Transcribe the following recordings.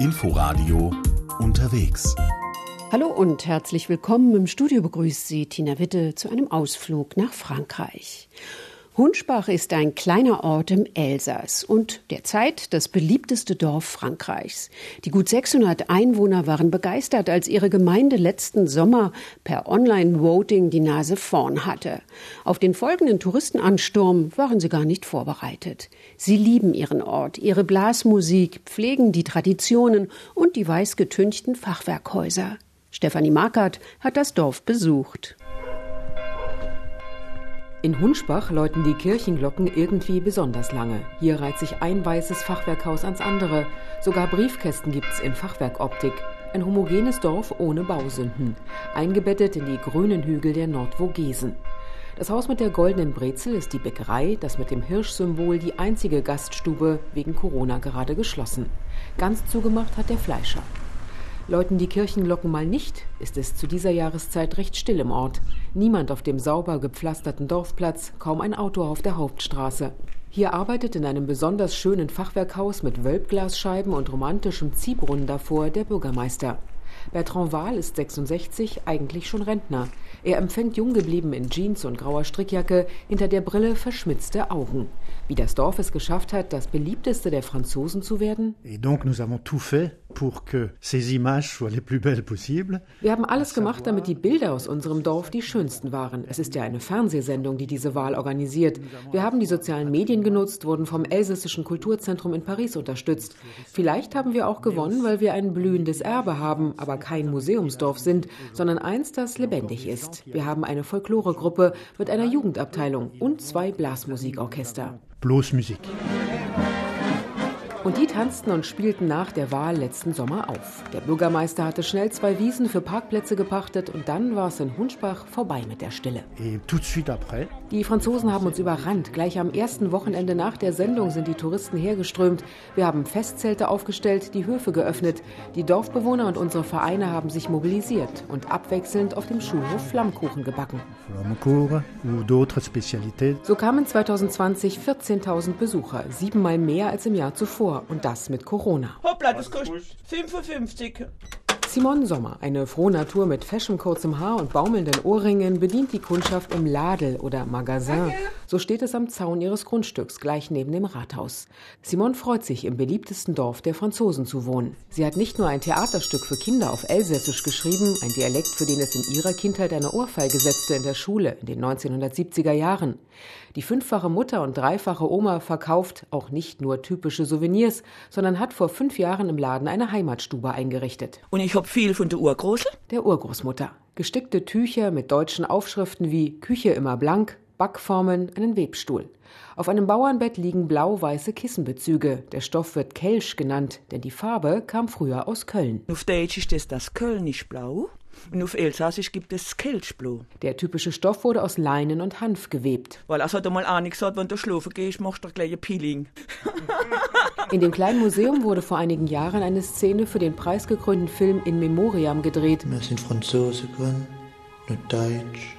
Inforadio unterwegs. Hallo und herzlich willkommen. Im Studio begrüßt Sie Tina Witte zu einem Ausflug nach Frankreich. Hunschbach ist ein kleiner Ort im Elsass und derzeit das beliebteste Dorf Frankreichs. Die gut 600 Einwohner waren begeistert, als ihre Gemeinde letzten Sommer per Online-Voting die Nase vorn hatte. Auf den folgenden Touristenansturm waren sie gar nicht vorbereitet. Sie lieben ihren Ort, ihre Blasmusik, pflegen die Traditionen und die weißgetünchten Fachwerkhäuser. Stefanie Markert hat das Dorf besucht. In Hunschbach läuten die Kirchenglocken irgendwie besonders lange. Hier reiht sich ein weißes Fachwerkhaus ans andere. Sogar Briefkästen gibt's in Fachwerkoptik. Ein homogenes Dorf ohne Bausünden, eingebettet in die grünen Hügel der Nordvogesen. Das Haus mit der goldenen Brezel ist die Bäckerei, das mit dem Hirschsymbol die einzige Gaststube wegen Corona gerade geschlossen. Ganz zugemacht hat der Fleischer. Läuten die Kirchenglocken mal nicht, ist es zu dieser Jahreszeit recht still im Ort. Niemand auf dem sauber gepflasterten Dorfplatz, kaum ein Auto auf der Hauptstraße. Hier arbeitet in einem besonders schönen Fachwerkhaus mit Wölbglasscheiben und romantischem Ziehbrunnen davor der Bürgermeister. Bertrand Wahl ist 66, eigentlich schon Rentner. Er empfängt jung geblieben in Jeans und grauer Strickjacke, hinter der Brille verschmitzte Augen. Wie das Dorf es geschafft hat, das beliebteste der Franzosen zu werden? Et donc nous avons tout fait pour que ces images soient les plus belles possibles. Wir haben alles gemacht, damit die Bilder aus unserem Dorf die schönsten waren. Es ist ja eine Fernsehsendung, die diese Wahl organisiert. Wir haben die sozialen Medien genutzt, wurden vom Elsässischen Kulturzentrum in Paris unterstützt. Vielleicht haben wir auch gewonnen, weil wir ein blühendes Erbe haben, aber kein Museumsdorf sind, sondern eins, das lebendig ist. Wir haben eine Folkloregruppe mit einer Jugendabteilung und zwei Blasmusikorchester. Blasmusik. Und die tanzten und spielten nach der Wahl letzten Sommer auf. Der Bürgermeister hatte schnell zwei Wiesen für Parkplätze gepachtet und dann war es in Hunschbach vorbei mit der Stille. Die Franzosen haben uns überrannt. Gleich am ersten Wochenende nach der Sendung sind die Touristen hergeströmt. Wir haben Festzelte aufgestellt, die Höfe geöffnet. Die Dorfbewohner und unsere Vereine haben sich mobilisiert und abwechselnd auf dem Schulhof Flammkuchen gebacken. So kamen 2020 14.000 Besucher, siebenmal mehr als im Jahr zuvor. Und das mit Corona. Hoppla, das kostet 55. Simone Sommer, eine Frohnatur mit fashionkurzem Haar und baumelnden Ohrringen, bedient die Kundschaft im Ladel oder Magasin. So steht es am Zaun ihres Grundstücks, gleich neben dem Rathaus. Simone freut sich, im beliebtesten Dorf der Franzosen zu wohnen. Sie hat nicht nur ein Theaterstück für Kinder auf Elsässisch geschrieben, ein Dialekt, für den es in ihrer Kindheit eine Ohrfeige setzte in der Schule in den 1970er Jahren. Die fünffache Mutter und dreifache Oma verkauft auch nicht nur typische Souvenirs, sondern hat vor fünf Jahren im Laden eine Heimatstube eingerichtet. Und ich hab viel von der Urgroßel. Der Urgroßmutter. Gestickte Tücher mit deutschen Aufschriften wie Küche immer blank, Backformen, einen Webstuhl. Auf einem Bauernbett liegen blau-weiße Kissenbezüge. Der Stoff wird Kelsch genannt, denn die Farbe kam früher aus Köln. Auf Deutsch ist das das Kölnisch Blau und auf Elsassisch gibt es Kelchblau. Der typische Stoff wurde aus Leinen und Hanf gewebt. Weil es hat einmal einer gesagt, wenn du schlafen gehst, machst du gleich ein Peeling. In dem kleinen Museum wurde vor einigen Jahren eine Szene für den preisgekrönten Film In Memoriam gedreht. Wir sind Franzosen geworden, nicht Deutsch,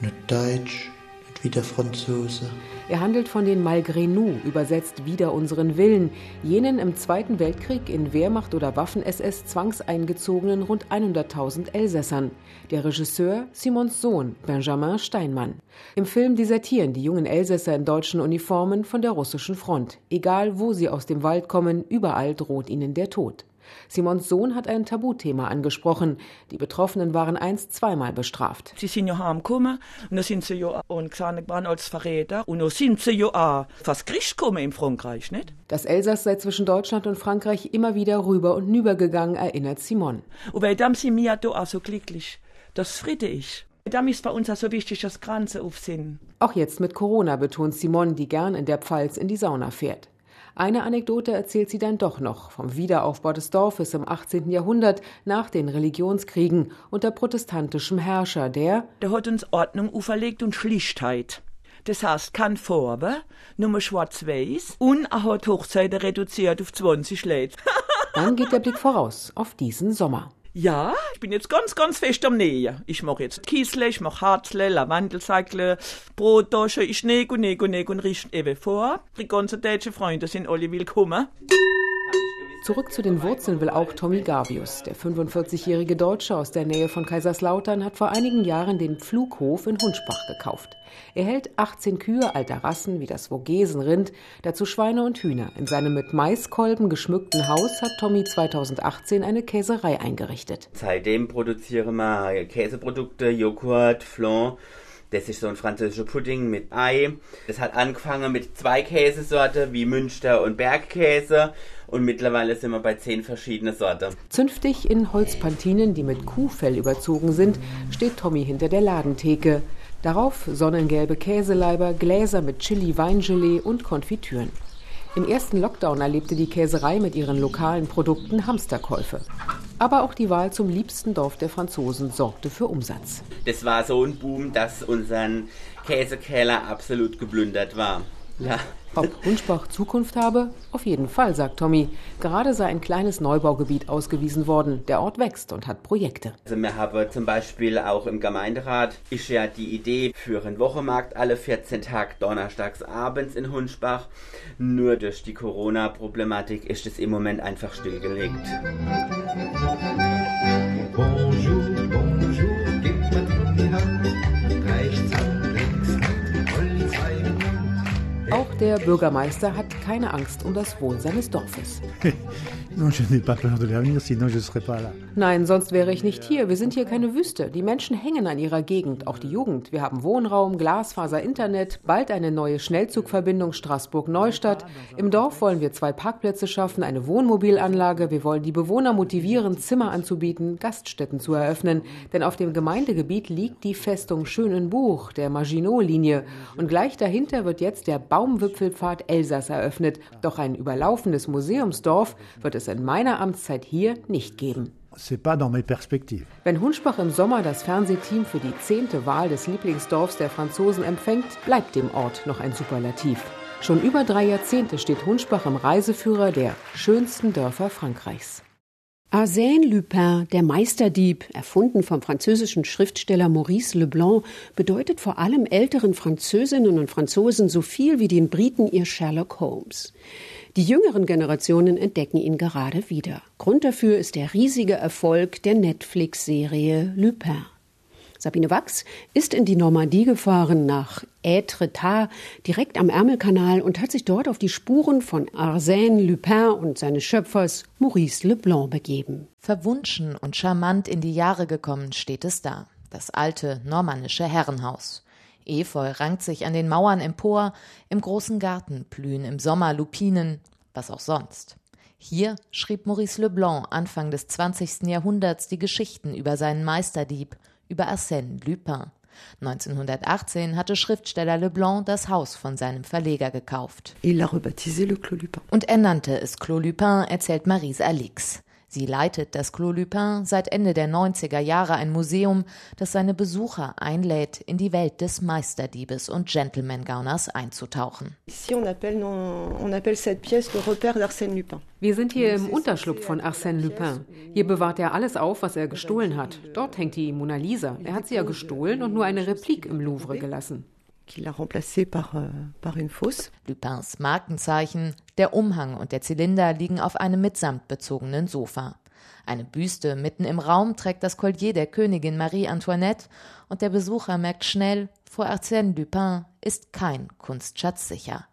nicht Deutsch, nicht wieder Franzose. Er handelt von den Malgré nous, übersetzt wider unseren Willen, jenen im Zweiten Weltkrieg in Wehrmacht oder Waffen-SS zwangseingezogenen rund 100.000 Elsässern. Der Regisseur Simons Sohn, Benjamin Steinmann. Im Film desertieren die jungen Elsässer in deutschen Uniformen von der russischen Front. Egal wo sie aus dem Wald kommen, überall droht ihnen der Tod. Simons Sohn hat ein Tabuthema angesprochen. Die Betroffenen waren einst zweimal bestraft. Sie sind ja heimgekommen und dann sind sie ja angesagt worden als Verräter und dann sind sie ja auch fast Gericht gekommen in Frankreich, nicht? Das Elsass sei zwischen Deutschland und Frankreich immer wieder rüber und nüber gegangen, erinnert Simon. Und bei dem sind wir da auch so glücklich. Das friede ich. Dem ist bei uns auch so wichtig, dass Grenzen auf sind. Auch jetzt mit Corona betont Simon, die gern in der Pfalz in die Sauna fährt. Eine Anekdote erzählt sie dann doch noch vom Wiederaufbau des Dorfes im 18. Jahrhundert nach den Religionskriegen unter protestantischem Herrscher, der Der hat uns Ordnung auferlegt und Schlichtheit. Das heißt, kein Farbe, nur schwarz-weiß und er hat Hochzeiten reduziert auf 20 Leute. dann geht der Blick voraus auf diesen Sommer. Ja, ich bin jetzt ganz, ganz fest am Nähen. Ich mache jetzt Kiesle, ich mache Harzle, Lavendelsäckle, Brotdosche, ich näge und näge und und riech eben vor. Die ganzen deutschen Freunde sind alle willkommen. Zurück zu den Wurzeln will auch Tommy Gavius. Der 45-jährige Deutsche aus der Nähe von Kaiserslautern hat vor einigen Jahren den Pflughof in Hunschbach gekauft. Er hält 18 Kühe alter Rassen wie das Vogesenrind, dazu Schweine und Hühner. In seinem mit Maiskolben geschmückten Haus hat Tommy 2018 eine Käserei eingerichtet. Seitdem produzieren wir Käseprodukte, Joghurt, Flan das ist so ein französischer Pudding mit Ei. Das hat angefangen mit zwei Käsesorten wie Münster und Bergkäse und mittlerweile sind wir bei zehn verschiedenen Sorten. Zünftig in Holzpantinen, die mit Kuhfell überzogen sind, steht Tommy hinter der Ladentheke. Darauf sonnengelbe Käseleiber, Gläser mit Chili, Weingelee und Konfitüren. Im ersten Lockdown erlebte die Käserei mit ihren lokalen Produkten Hamsterkäufe. Aber auch die Wahl zum liebsten Dorf der Franzosen sorgte für Umsatz. Das war so ein Boom, dass unseren Käsekeller absolut geplündert war. Ja. Ob Hunschbach Zukunft habe? Auf jeden Fall, sagt Tommy. Gerade sei ein kleines Neubaugebiet ausgewiesen worden. Der Ort wächst und hat Projekte. Also wir haben zum Beispiel auch im Gemeinderat ist ja die Idee für einen Wochenmarkt alle 14 Tage donnerstags abends in Hunschbach. Nur durch die Corona-Problematik ist es im Moment einfach stillgelegt. Bonjour, der Bürgermeister hat keine Angst um das Wohl seines Dorfes. Non, je n'ai pas peur de l'avenir, sinon je serais pas là. Nein, sonst wäre ich nicht hier. Wir sind hier keine Wüste. Die Menschen hängen an ihrer Gegend, auch die Jugend. Wir haben Wohnraum, Glasfaser, Internet, bald eine neue Schnellzugverbindung Straßburg-Neustadt. Im Dorf wollen wir zwei Parkplätze schaffen, eine Wohnmobilanlage. Wir wollen die Bewohner motivieren, Zimmer anzubieten, Gaststätten zu eröffnen. Denn auf dem Gemeindegebiet liegt die Festung Schönenbuch, der Maginot-Linie. Und gleich dahinter wird jetzt der Baumwipfelpfad Elsass eröffnet. Doch ein überlaufendes Museumsdorf wird es in meiner Amtszeit hier nicht geben. Wenn Hunschbach im Sommer das Fernsehteam für die zehnte Wahl des Lieblingsdorfs der Franzosen empfängt, bleibt dem Ort noch ein Superlativ. Schon über drei Jahrzehnte steht Hunschbach im Reiseführer der schönsten Dörfer Frankreichs. Arsène Lupin, der Meisterdieb, erfunden vom französischen Schriftsteller Maurice Leblanc, bedeutet vor allem älteren Französinnen und Franzosen so viel wie den Briten ihr Sherlock Holmes. Die jüngeren Generationen entdecken ihn gerade wieder. Grund dafür ist der riesige Erfolg der Netflix-Serie Lupin. Sabine Wachs ist in die Normandie gefahren nach Etretat, direkt am Ärmelkanal und hat sich dort auf die Spuren von Arsène Lupin und seines Schöpfers Maurice Leblanc begeben. Verwunschen und charmant in die Jahre gekommen steht es da. Das alte normannische Herrenhaus. Efeu rankt sich an den Mauern empor, im großen Garten blühen im Sommer Lupinen, was auch sonst. Hier schrieb Maurice Leblanc Anfang des 20. Jahrhunderts die Geschichten über seinen Meisterdieb, über Arsène Lupin. 1918 hatte Schriftsteller Leblanc das Haus von seinem Verleger gekauft. Und er nannte es Clos Lupin, erzählt Marise Alix. Sie leitet das Clos Lupin seit Ende der 90er Jahre ein Museum, das seine Besucher einlädt, in die Welt des Meisterdiebes und Gentleman-Gauners einzutauchen. Wir sind hier im Unterschlupf von Arsène Lupin. Hier bewahrt er alles auf, was er gestohlen hat. Dort hängt die Mona Lisa. Er hat sie ja gestohlen und nur eine Replik im Louvre gelassen qui l'a remplacé par, euh, par une fausse. Lupins Markenzeichen, der Umhang und der Zylinder liegen auf einem mit bezogenen Sofa. Eine Büste mitten im Raum trägt das Collier der Königin Marie Antoinette und der Besucher merkt schnell, vor Arsène Lupin ist kein Kunstschatz sicher.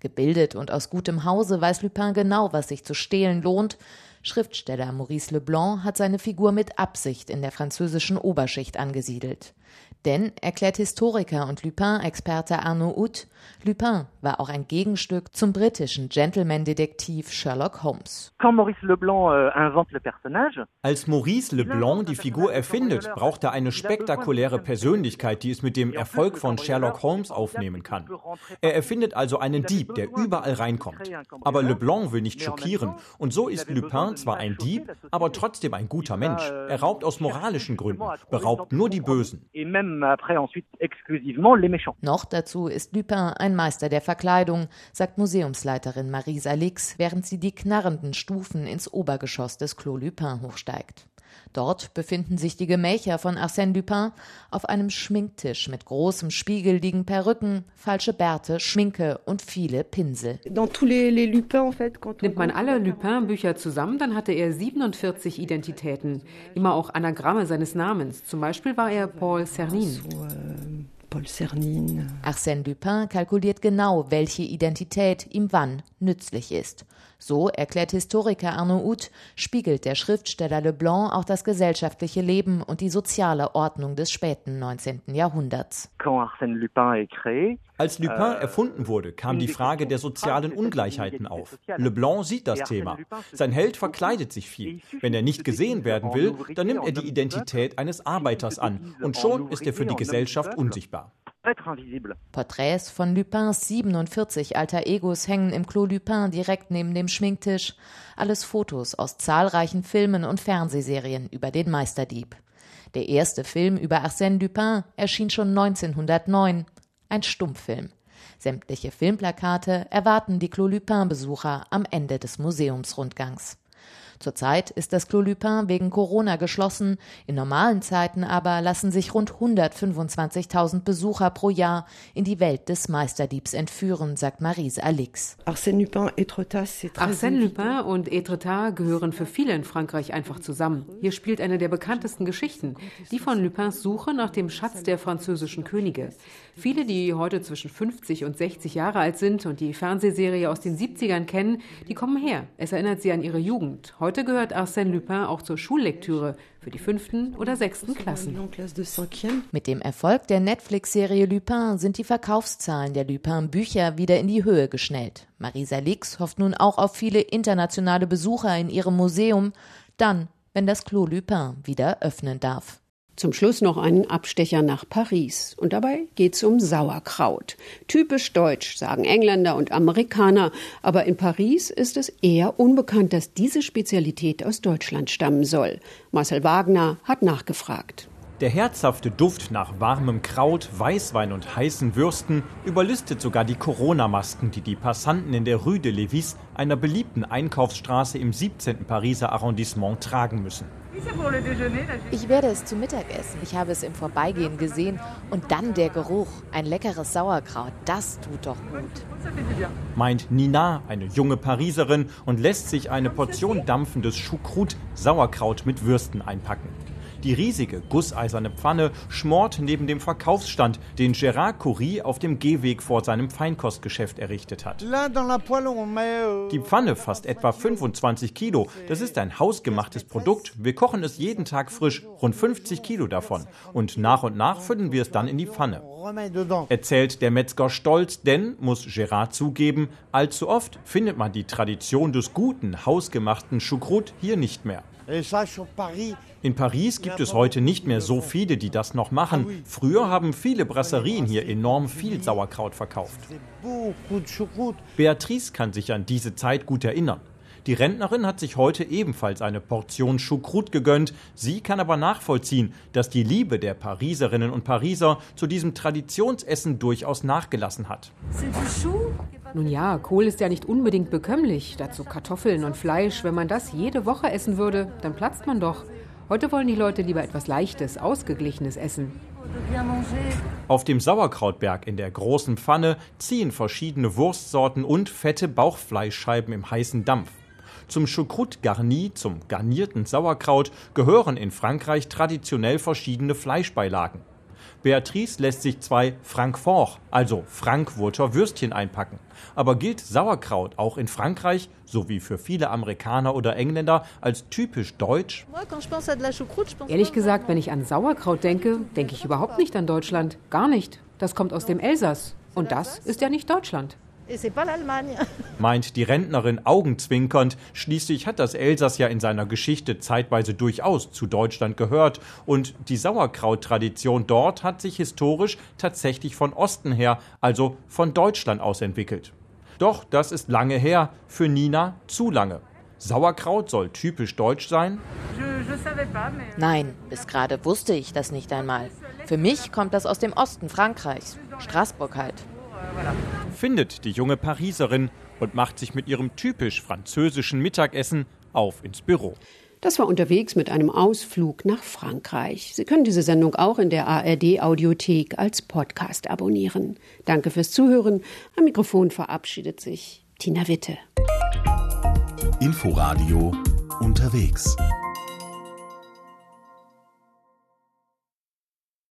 Gebildet und aus gutem Hause weiß Lupin genau, was sich zu stehlen lohnt. Schriftsteller Maurice Leblanc hat seine Figur mit Absicht in der französischen Oberschicht angesiedelt. Denn, erklärt Historiker und Lupin-Experte Arnaud Ut, Lupin war auch ein Gegenstück zum britischen Gentleman-Detektiv Sherlock Holmes. Euh, Als Maurice Leblanc die Figur erfindet, braucht er eine spektakuläre Persönlichkeit, die es mit dem Erfolg von Sherlock Holmes aufnehmen kann. Er erfindet also einen Dieb, der überall reinkommt. Aber Leblanc will nicht schockieren. Und so ist Lupin zwar ein Dieb, aber trotzdem ein guter Mensch. Er raubt aus moralischen Gründen, beraubt nur die Bösen Noch dazu ist Lupin ein Meister der Verkleidung, sagt Museumsleiterin Marie Salix, während sie die knarrenden Stufen ins Obergeschoss des Clos Lupin hochsteigt. Dort befinden sich die Gemächer von Arsène Lupin. Auf einem Schminktisch mit großem Spiegel liegen Perücken, falsche Bärte, Schminke und viele Pinsel. Nimmt man alle Lupin-Bücher zusammen, dann hatte er 47 Identitäten. Immer auch Anagramme seines Namens. Zum Beispiel war er Paul Cernin. Paul Cernin. Arsène Lupin kalkuliert genau, welche Identität ihm wann nützlich ist. So, erklärt Historiker Arnaud Ut, spiegelt der Schriftsteller Leblanc auch das gesellschaftliche Leben und die soziale Ordnung des späten 19. Jahrhunderts. Als Lupin euh, erfunden wurde, kam die Frage der sozialen Ungleichheiten auf. Leblanc sieht das Thema. Sein Held verkleidet sich viel. Wenn er nicht gesehen werden will, dann nimmt er die Identität eines Arbeiters an und schon ist er für die Gesellschaft unsichtbar. Porträts von Lupins 47 alter Egos hängen im Clos Lupin direkt neben dem Schminktisch. Alles Fotos aus zahlreichen Filmen und Fernsehserien über den Meisterdieb. Der erste Film über Arsène Lupin erschien schon 1909. Ein Stummfilm. Sämtliche Filmplakate erwarten die Clos Lupin-Besucher am Ende des Museumsrundgangs. Zurzeit ist das Clos Lupin wegen Corona geschlossen. In normalen Zeiten aber lassen sich rund 125.000 Besucher pro Jahr in die Welt des Meisterdiebs entführen, sagt Marise Alix. Arsène Lupin, und Etretat gehören für viele in Frankreich einfach zusammen. Hier spielt eine der bekanntesten Geschichten, die von Lupins Suche nach dem Schatz der französischen Könige. Viele, die heute zwischen 50 und 60 Jahre alt sind und die Fernsehserie aus den 70ern kennen, die kommen her. Es erinnert sie an ihre Jugend. Heute Heute gehört Arsène Lupin auch zur Schullektüre für die fünften oder sechsten Klassen. Mit dem Erfolg der Netflix-Serie Lupin sind die Verkaufszahlen der Lupin-Bücher wieder in die Höhe geschnellt. Marisa Lix hofft nun auch auf viele internationale Besucher in ihrem Museum, dann, wenn das Clos Lupin wieder öffnen darf. Zum Schluss noch einen Abstecher nach Paris. Und dabei geht es um Sauerkraut. Typisch deutsch, sagen Engländer und Amerikaner. Aber in Paris ist es eher unbekannt, dass diese Spezialität aus Deutschland stammen soll. Marcel Wagner hat nachgefragt. Der herzhafte Duft nach warmem Kraut, Weißwein und heißen Würsten überlistet sogar die Corona-Masken, die die Passanten in der Rue de Lévis, einer beliebten Einkaufsstraße im 17. Pariser Arrondissement, tragen müssen. Ich werde es zu Mittag essen. Ich habe es im Vorbeigehen gesehen. Und dann der Geruch. Ein leckeres Sauerkraut. Das tut doch gut. Meint Nina, eine junge Pariserin, und lässt sich eine Portion dampfendes Choucroute Sauerkraut mit Würsten einpacken. Die riesige gusseiserne Pfanne schmort neben dem Verkaufsstand, den Gérard Coury auf dem Gehweg vor seinem Feinkostgeschäft errichtet hat. Die Pfanne fasst etwa 25 Kilo. Das ist ein hausgemachtes Produkt. Wir kochen es jeden Tag frisch, rund 50 Kilo davon. Und nach und nach füllen wir es dann in die Pfanne. Erzählt der Metzger stolz, denn, muss Gérard zugeben, allzu oft findet man die Tradition des guten, hausgemachten Choucroute hier nicht mehr. In Paris gibt es heute nicht mehr so viele, die das noch machen. Ah Früher haben viele Brasserien hier enorm viel Sauerkraut verkauft. Beatrice kann sich an diese Zeit gut erinnern. Die Rentnerin hat sich heute ebenfalls eine Portion Choucroute gegönnt. Sie kann aber nachvollziehen, dass die Liebe der Pariserinnen und Pariser zu diesem Traditionsessen durchaus nachgelassen hat. Nun ja, Kohl ist ja nicht unbedingt bekömmlich. Dazu Kartoffeln und Fleisch. Wenn man das jede Woche essen würde, dann platzt man doch. Heute wollen die Leute lieber etwas Leichtes, Ausgeglichenes essen. Auf dem Sauerkrautberg in der großen Pfanne ziehen verschiedene Wurstsorten und fette Bauchfleischscheiben im heißen Dampf. Zum Choucroute Garni, zum garnierten Sauerkraut, gehören in Frankreich traditionell verschiedene Fleischbeilagen. Beatrice lässt sich zwei Francfort, also Frankwurter Würstchen einpacken. Aber gilt Sauerkraut auch in Frankreich, so wie für viele Amerikaner oder Engländer, als typisch deutsch? Ehrlich gesagt, wenn ich an Sauerkraut denke, denke ich überhaupt nicht an Deutschland. Gar nicht. Das kommt aus dem Elsass. Und das ist ja nicht Deutschland. Meint die Rentnerin augenzwinkernd. Schließlich hat das Elsass ja in seiner Geschichte zeitweise durchaus zu Deutschland gehört. Und die Sauerkraut-Tradition dort hat sich historisch tatsächlich von Osten her, also von Deutschland aus entwickelt. Doch das ist lange her, für Nina zu lange. Sauerkraut soll typisch deutsch sein? Nein, bis gerade wusste ich das nicht einmal. Für mich kommt das aus dem Osten Frankreichs, Straßburg halt findet die junge Pariserin und macht sich mit ihrem typisch französischen Mittagessen auf ins Büro. Das war unterwegs mit einem Ausflug nach Frankreich. Sie können diese Sendung auch in der ARD Audiothek als Podcast abonnieren. Danke fürs Zuhören. Am Mikrofon verabschiedet sich Tina Witte. Inforadio unterwegs.